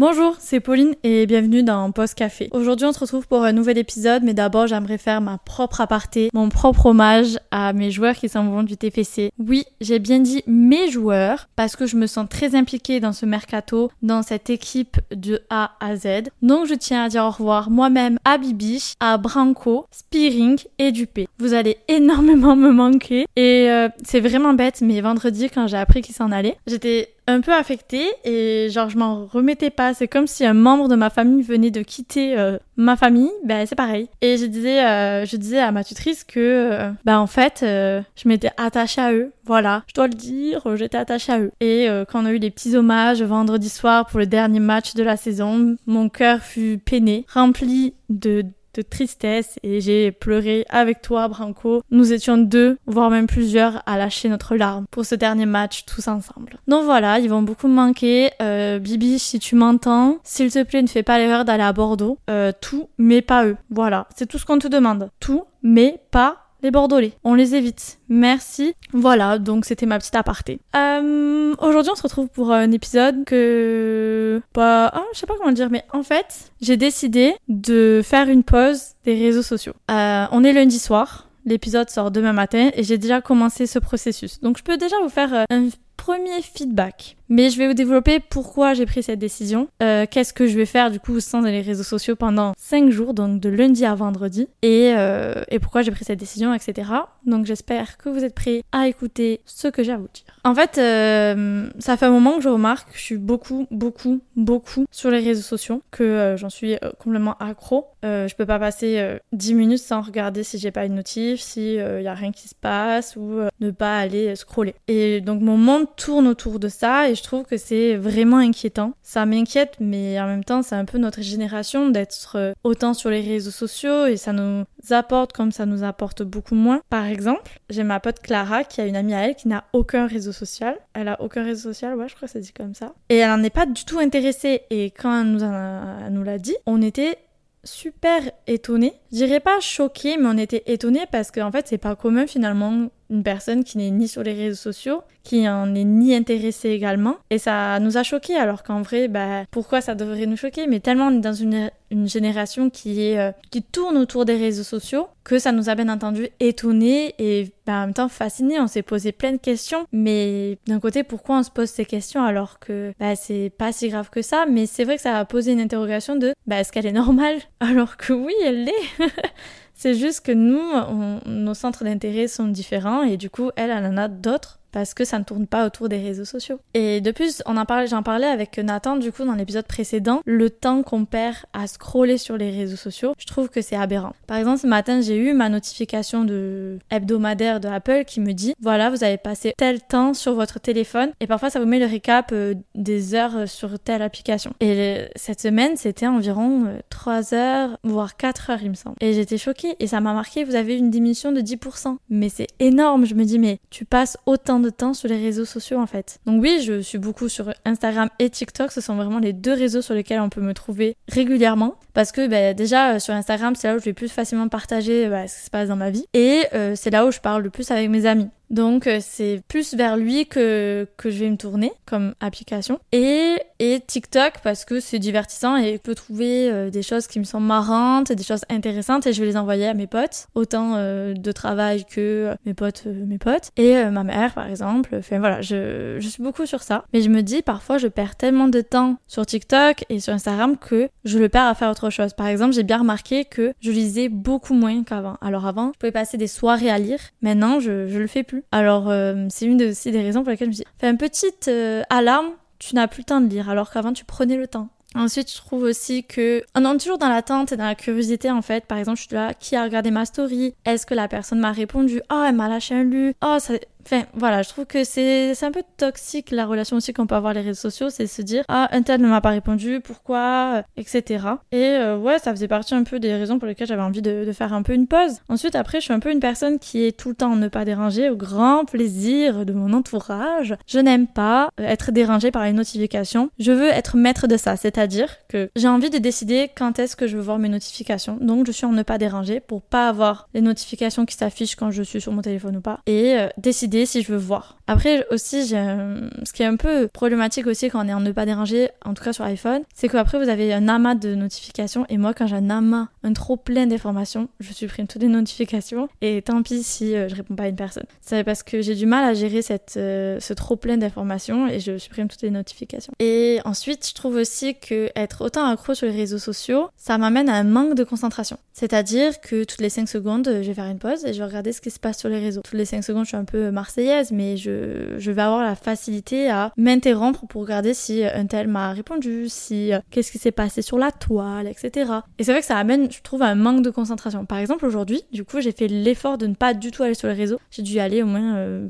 Bonjour, c'est Pauline et bienvenue dans Post Café. Aujourd'hui, on se retrouve pour un nouvel épisode, mais d'abord, j'aimerais faire ma propre aparté, mon propre hommage à mes joueurs qui s'en vont du TFC. Oui, j'ai bien dit mes joueurs parce que je me sens très impliquée dans ce mercato, dans cette équipe de A à Z. Donc, je tiens à dire au revoir moi-même à Bibiche, à Branco, Spearing et Dupé. Vous allez énormément me manquer et euh, c'est vraiment bête, mais vendredi, quand j'ai appris qu'ils s'en allaient, j'étais un peu affectée et genre je m'en remettais pas. C'est comme si un membre de ma famille venait de quitter euh, ma famille. Ben c'est pareil. Et je disais, euh, je disais à ma tutrice que euh, ben en fait je m'étais attachée à eux. Voilà, je dois le dire, j'étais attachée à eux. Et quand on a eu les petits hommages vendredi soir pour le dernier match de la saison, mon cœur fut peiné, rempli de de tristesse et j'ai pleuré avec toi, Branco. Nous étions deux, voire même plusieurs, à lâcher notre larme pour ce dernier match tous ensemble. Donc voilà, ils vont beaucoup me manquer. Euh, Bibi, si tu m'entends, s'il te plaît, ne fais pas l'erreur d'aller à Bordeaux. Euh, tout, mais pas eux. Voilà, c'est tout ce qu'on te demande. Tout, mais pas les Bordelais. On les évite. Merci. Voilà, donc c'était ma petite aparté. Euh, Aujourd'hui, on se retrouve pour un épisode que... Bah, ah, je sais pas comment le dire, mais en fait, j'ai décidé de faire une pause des réseaux sociaux. Euh, on est lundi soir. L'épisode sort demain matin et j'ai déjà commencé ce processus. Donc je peux déjà vous faire euh, un premier feedback. Mais je vais vous développer pourquoi j'ai pris cette décision, euh, qu'est-ce que je vais faire du coup sans les réseaux sociaux pendant 5 jours, donc de lundi à vendredi, et, euh, pourquoi j'ai pris cette décision, etc. Donc j'espère que vous êtes prêts à écouter ce que j'ai à vous dire. En fait, euh, ça fait un moment que je remarque que je suis beaucoup, beaucoup, beaucoup sur les réseaux sociaux, que j'en suis complètement accro. je peux pas passer 10 minutes sans regarder si j'ai pas une notif, si il y a rien qui se passe, ou ne pas aller scroller. Et donc mon monde tourne autour de ça, et je trouve que c'est vraiment inquiétant. Ça m'inquiète, mais en même temps, c'est un peu notre génération d'être euh, autant sur les réseaux sociaux et ça nous apporte comme ça nous apporte beaucoup moins. Par exemple, j'ai ma pote Clara qui a une amie à elle qui n'a aucun réseau social. Elle a aucun réseau social, ouais, je crois que ça dit comme ça. Et elle n'en est pas du tout intéressée. Et quand elle nous, nous l'a dit, on était super étonnés. Je dirais pas choqués, mais on était étonnés parce qu'en fait, c'est pas commun finalement une personne qui n'est ni sur les réseaux sociaux, qui en est ni intéressée également. Et ça nous a choqués, alors qu'en vrai, bah, pourquoi ça devrait nous choquer? Mais tellement on est dans une, une génération qui, est, euh, qui tourne autour des réseaux sociaux que ça nous a bien entendu étonnés et bah, en même temps fascinés. On s'est posé plein de questions, mais d'un côté, pourquoi on se pose ces questions alors que bah, c'est pas si grave que ça? Mais c'est vrai que ça a posé une interrogation de bah, est-ce qu'elle est normale? Alors que oui, elle l'est C'est juste que nous, nos centres d'intérêt sont différents et du coup, elle, elle en a d'autres parce que ça ne tourne pas autour des réseaux sociaux. Et de plus, on en parlait, j'en parlais avec Nathan du coup dans l'épisode précédent, le temps qu'on perd à scroller sur les réseaux sociaux, je trouve que c'est aberrant. Par exemple, ce matin, j'ai eu ma notification hebdomadaire de Apple qui me dit voilà, vous avez passé tel temps sur votre téléphone et parfois ça vous met le récap euh, des heures sur telle application. Et cette semaine, c'était environ 3 euh, heures voire 4 heures, il me semble. Et j'étais choquée et ça m'a marqué, vous avez une diminution de 10%. Mais c'est énorme, je me dis mais tu passes autant de temps sur les réseaux sociaux en fait. Donc oui, je suis beaucoup sur Instagram et TikTok, ce sont vraiment les deux réseaux sur lesquels on peut me trouver régulièrement parce que bah, déjà euh, sur Instagram c'est là où je vais plus facilement partager bah, ce qui se passe dans ma vie et euh, c'est là où je parle le plus avec mes amis. Donc euh, c'est plus vers lui que, que je vais me tourner comme application. Et, et TikTok parce que c'est divertissant et je peux trouver euh, des choses qui me sont marrantes, des choses intéressantes et je vais les envoyer à mes potes, autant euh, de travail que mes potes, mes potes. Et ma mère par exemple. Enfin voilà, je, je suis beaucoup sur ça. Mais je me dis parfois je perds tellement de temps sur TikTok et sur Instagram que je le perds à faire autre chose. Par exemple j'ai bien remarqué que je lisais beaucoup moins qu'avant. Alors avant je pouvais passer des soirées à lire. Maintenant je, je le fais plus. Alors, euh, c'est une aussi des raisons pour lesquelles je me dis, fais une petite euh, alarme, tu n'as plus le temps de lire, alors qu'avant tu prenais le temps. Ensuite, je trouve aussi que on est toujours dans l'attente et dans la curiosité en fait. Par exemple, je suis là, qui a regardé ma story? Est-ce que la personne m'a répondu? Oh, elle m'a lâché un lu. Oh, ça... Enfin, voilà, je trouve que c'est un peu toxique la relation aussi qu'on peut avoir les réseaux sociaux, c'est se dire ah un tel ne m'a pas répondu, pourquoi, etc. Et euh, ouais, ça faisait partie un peu des raisons pour lesquelles j'avais envie de, faire un peu une pause. Ensuite, après, je suis un peu une personne qui est tout le temps ne pas déranger, au grand plaisir de mon entourage. Je n'aime pas être dérangée par les notifications. Je veux être maître de ça, c'est-à-dire que j'ai envie de décider quand est-ce que je veux voir mes notifications. Donc, je suis en ne pas déranger pour pas avoir les notifications qui s'affichent quand je suis sur mon téléphone ou pas et euh, décider si je veux voir. Après aussi, ce qui est un peu problématique aussi quand on est en ne pas déranger, en tout cas sur iPhone, c'est qu'après vous avez un amas de notifications et moi quand j'ai un amas, un trop plein d'informations, je supprime toutes les notifications et tant pis si euh, je réponds pas à une personne. C'est parce que j'ai du mal à gérer cette, euh, ce trop plein d'informations et je supprime toutes les notifications. Et ensuite, je trouve aussi que être autant accro sur les réseaux sociaux, ça m'amène à un manque de concentration. C'est-à-dire que toutes les 5 secondes, je vais faire une pause et je vais regarder ce qui se passe sur les réseaux. Toutes les 5 secondes, je suis un peu marseillaise, mais je, je vais avoir la facilité à m'interrompre pour regarder si un tel m'a répondu, si euh, qu'est-ce qui s'est passé sur la toile, etc. Et c'est vrai que ça amène, je trouve, un manque de concentration. Par exemple, aujourd'hui, du coup, j'ai fait l'effort de ne pas du tout aller sur les réseaux. J'ai dû y aller au moins... Euh,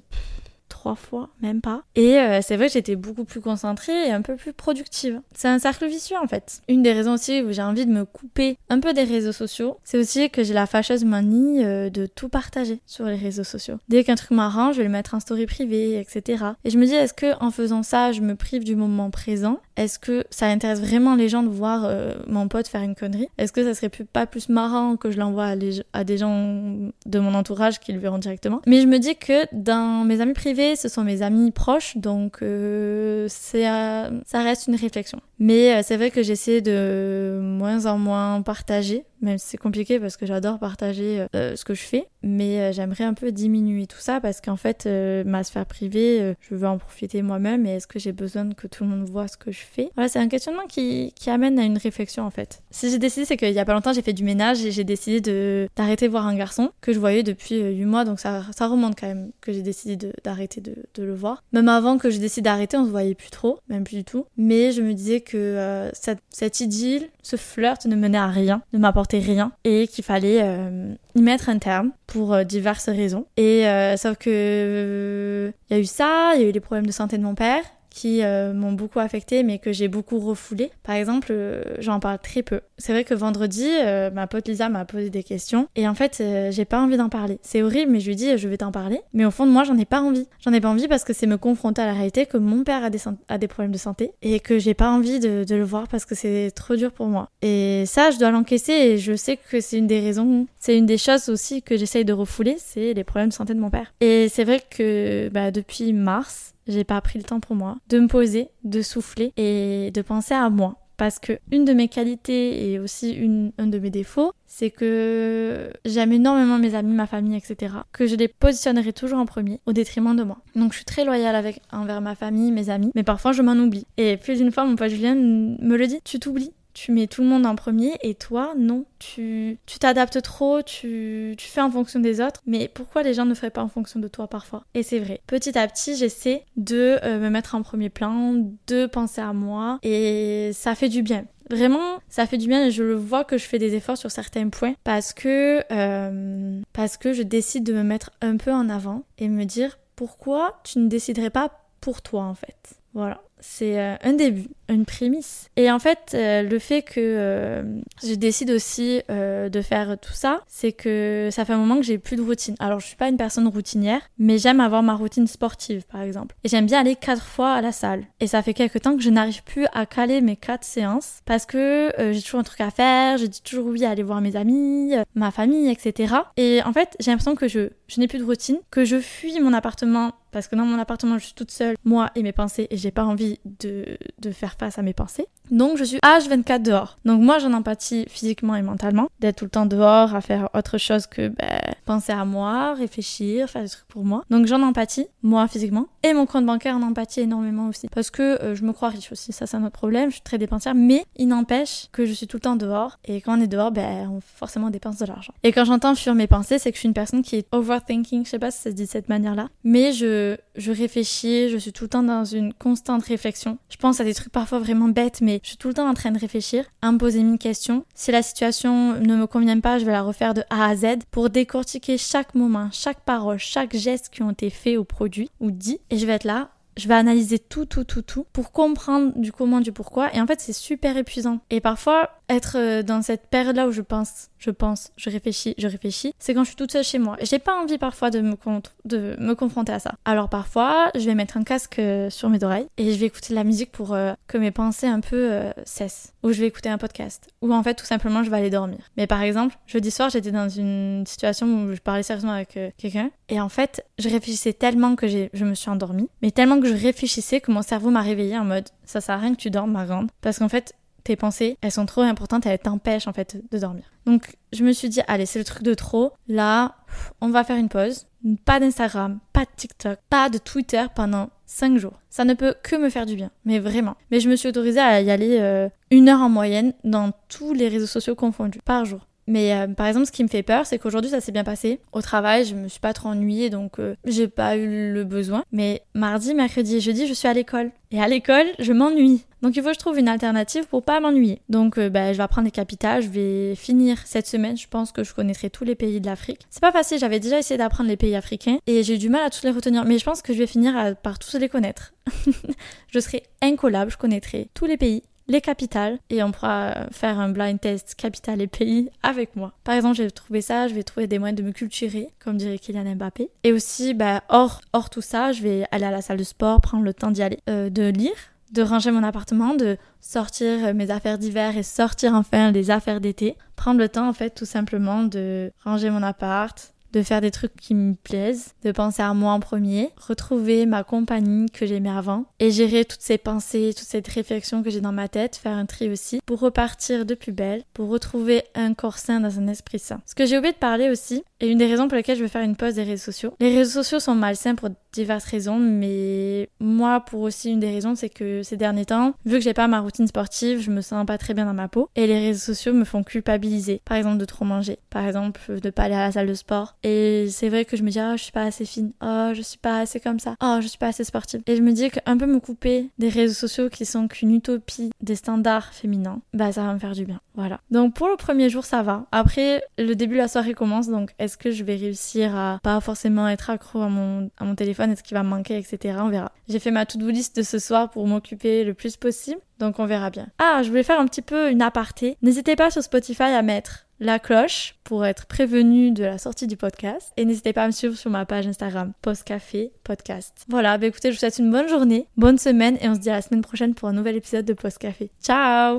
trois fois, même pas. Et euh, c'est vrai que j'étais beaucoup plus concentrée et un peu plus productive. C'est un cercle vicieux en fait. Une des raisons aussi où j'ai envie de me couper un peu des réseaux sociaux, c'est aussi que j'ai la fâcheuse manie euh, de tout partager sur les réseaux sociaux. Dès qu'un truc m'arrange, je vais le mettre en story privée, etc. Et je me dis, est-ce que en faisant ça, je me prive du moment présent? Est-ce que ça intéresse vraiment les gens de voir euh, mon pote faire une connerie? Est-ce que ça serait pas plus marrant que je l'envoie à, des gens de mon entourage qui le verront directement? Mais je me dis que dans mes amis privés, ce sont mes amis proches, donc euh, euh, ça reste une réflexion. Mais c'est vrai que j'essaie de moins en moins partager même si c'est compliqué parce que j'adore partager ce que je fais, mais euh, j'aimerais un peu diminuer tout ça parce qu'en fait, euh, ma sphère privée, je veux en profiter moi-même et est-ce que j'ai besoin que tout le monde voit ce que je fais? Voilà, c'est un questionnement qui, qui, amène à une réflexion en fait. Si j'ai décidé, c'est qu'il y a pas longtemps, j'ai fait du ménage et j'ai décidé de, d'arrêter de voir un garçon que je voyais depuis 8 mois, donc ça, ça remonte quand même que j'ai décidé d'arrêter de, de, le voir. Même avant que je décide d'arrêter, on se voyait plus trop, même plus du tout, mais je me disais que cette, cette idylle, ce flirt ne menait à rien, ne m'apportait rien et qu'il fallait euh, y mettre un terme pour euh, diverses raisons. Et euh, sauf que il y a eu ça, il y a eu les problèmes de santé de mon père qui euh, m'ont beaucoup affecté mais que j'ai beaucoup refoulé. Par exemple, euh, j'en parle très peu. C'est vrai que vendredi, euh, ma pote Lisa m'a posé des questions et en fait, j'ai pas envie d'en parler. C'est horrible, mais je lui dis je vais t'en parler. Mais au fond de moi, j'en ai pas envie. J'en ai pas envie parce que c'est me confronter à la réalité que mon père a des, a problèmes de santé et que j'ai pas envie de, de, le voir parce que c'est trop dur pour moi. Et ça, je dois l'encaisser et je sais que c'est une des raisons, c'est une des choses aussi que j'essaye de refouler, c'est les problèmes de santé de mon père. Et c'est vrai que bah, depuis mars, j'ai pas pris le temps pour moi de me poser, de souffler et de penser à moi. Parce que une de mes qualités et aussi une, un de mes défauts, c'est que j'aime énormément mes amis, ma famille, etc. Que je les positionnerai toujours en premier, au détriment de moi. Donc je suis très loyale envers ma famille, mes amis, mais parfois je m'en oublie. Et plus d'une fois, mon pote Julien me le dit, tu t'oublies tu mets tout le monde en premier et toi, non. Tu t'adaptes trop, tu, tu fais en fonction des autres. Mais pourquoi les gens ne feraient pas en fonction de toi parfois? Et c'est vrai. Petit à petit, j'essaie de euh, me mettre en premier plan, de penser à moi et ça fait du bien. Vraiment, ça fait du bien et je le vois que je fais des efforts sur certains points parce que, euh, parce que je décide de me mettre un peu en avant et me dire pourquoi tu ne déciderais pas pour toi en fait. Voilà c'est euh, un début, une prémisse. Et en fait, euh, le fait que euh, je décide aussi de faire tout ça, c'est que ça fait un moment que j'ai plus de routine. Alors, je suis pas une personne routinière, mais j'aime avoir ma routine sportive, par exemple. Et j'aime bien aller quatre fois à la salle. Et ça fait quelques temps que je n'arrive plus à caler mes quatre séances parce que j'ai toujours un truc à faire, je dis toujours oui à aller voir mes amis, ma famille, etc. Et en fait, j'ai l'impression que je, je n'ai plus de routine, que je fuis mon appartement parce que dans mon appartement, je suis toute seule, moi et mes pensées, et j'ai pas envie de, de, faire à mes pensées. Donc je suis H24 dehors. Donc moi j'en empathie physiquement et mentalement, d'être tout le temps dehors à faire autre chose que ben, penser à moi, réfléchir, faire des trucs pour moi. Donc j'en empathie, moi physiquement, et mon compte bancaire en empathie énormément aussi. Parce que euh, je me crois riche aussi, ça c'est un autre problème, je suis très dépensière, mais il n'empêche que je suis tout le temps dehors, et quand on est dehors, ben on forcément dépense de l'argent. Et quand j'entends fuir mes pensées, c'est que je suis une personne qui est overthinking, je sais pas si ça se dit de cette manière-là, mais je, je réfléchis, je suis tout le temps dans une constante réflexion. Je pense à des trucs parfois vraiment bêtes, mais je suis tout le temps en train de réfléchir, à me poser mille questions. Si la situation ne me convient pas, je vais la refaire de A à Z pour décortiquer chaque moment, chaque parole, chaque geste qui ont été faits au produit ou dit. Et je vais être là, je vais analyser tout, tout, tout, tout pour comprendre du comment, du pourquoi. Et en fait, c'est super épuisant. Et parfois, être euh, dans cette période-là où je pense je pense, je réfléchis, je réfléchis, c'est quand je suis toute seule chez moi. J'ai pas envie parfois de me, de me confronter à ça. Alors parfois, je vais mettre un casque euh, sur mes oreilles et je vais écouter de la musique pour euh, que mes pensées un peu euh, cessent. Ou je vais écouter un podcast. Ou en fait, tout simplement, je vais aller dormir. Mais par exemple, jeudi soir, j'étais dans une situation où je parlais sérieusement avec quelqu'un. Et en fait, je réfléchissais tellement que je me suis endormie. Mais tellement que je réfléchissais que mon cerveau m'a réveillée en mode ça sert à rien que tu dormes, ma grande. Parce qu'en fait, tes pensées, elles sont trop importantes, elles t'empêchent en fait de dormir. Donc je me suis dit, allez, c'est le truc de trop. Là, on va faire une pause. Pas d'Instagram, pas de TikTok, pas de Twitter pendant 5 jours. Ça ne peut que me faire du bien, mais vraiment. Mais je me suis autorisée à y aller euh, une heure en moyenne dans tous les réseaux sociaux confondus par jour. Mais euh, par exemple, ce qui me fait peur, c'est qu'aujourd'hui, ça s'est bien passé. Au travail, je me suis pas trop ennuyée, donc euh, j'ai pas eu le besoin. Mais mardi, mercredi et jeudi, je suis à l'école. Et à l'école, je m'ennuie. Donc il faut que je trouve une alternative pour pas m'ennuyer. Donc euh, bah, je vais apprendre les capitales, je vais finir cette semaine, je pense que je connaîtrai tous les pays de l'Afrique. C'est pas facile, j'avais déjà essayé d'apprendre les pays africains et j'ai eu du mal à tous les retenir, mais je pense que je vais finir par tous les connaître. je serai incollable, je connaîtrai tous les pays les capitales et on pourra faire un blind test capitale et pays avec moi. Par exemple, j'ai trouvé ça, je vais trouver des moyens de me culturer, comme dirait Kylian Mbappé. Et aussi, bah, hors, hors tout ça, je vais aller à la salle de sport, prendre le temps d'y aller, euh, de lire, de ranger mon appartement, de sortir mes affaires d'hiver et sortir enfin les affaires d'été. Prendre le temps, en fait, tout simplement de ranger mon appart, de faire des trucs qui me plaisent, de penser à moi en premier, retrouver ma compagnie que j'aimais avant et gérer toutes ces pensées, toute cette réflexion que j'ai dans ma tête, faire un tri aussi pour repartir de plus belle, pour retrouver un corps sain dans un esprit sain. Ce que j'ai oublié de parler aussi, et une des raisons pour lesquelles je veux faire une pause des réseaux sociaux. Les réseaux sociaux sont malsains pour diverses raisons, mais moi, pour aussi une des raisons, c'est que ces derniers temps, vu que j'ai pas ma routine sportive, je me sens pas très bien dans ma peau, et les réseaux sociaux me font culpabiliser. Par exemple, de trop manger. Par exemple, de pas aller à la salle de sport. Et c'est vrai que je me dis, oh, je suis pas assez fine. Oh, je suis pas assez comme ça. Oh, je suis pas assez sportive. Et je me dis qu'un peu me couper des réseaux sociaux qui sont qu'une utopie des standards féminins, bah, ça va me faire du bien. Voilà. Donc, pour le premier jour, ça va. Après, le début de la soirée commence, donc est-ce que je vais réussir à pas forcément être accro à mon, à mon téléphone, est-ce qu'il va me manquer, etc. On verra. J'ai fait ma to-do list de ce soir pour m'occuper le plus possible, donc on verra bien. Ah, je voulais faire un petit peu une aparté. N'hésitez pas sur Spotify à mettre la cloche pour être prévenu de la sortie du podcast. Et n'hésitez pas à me suivre sur ma page Instagram, Postcafé Podcast. Voilà, bah écoutez, je vous souhaite une bonne journée, bonne semaine et on se dit à la semaine prochaine pour un nouvel épisode de Postcafé. Ciao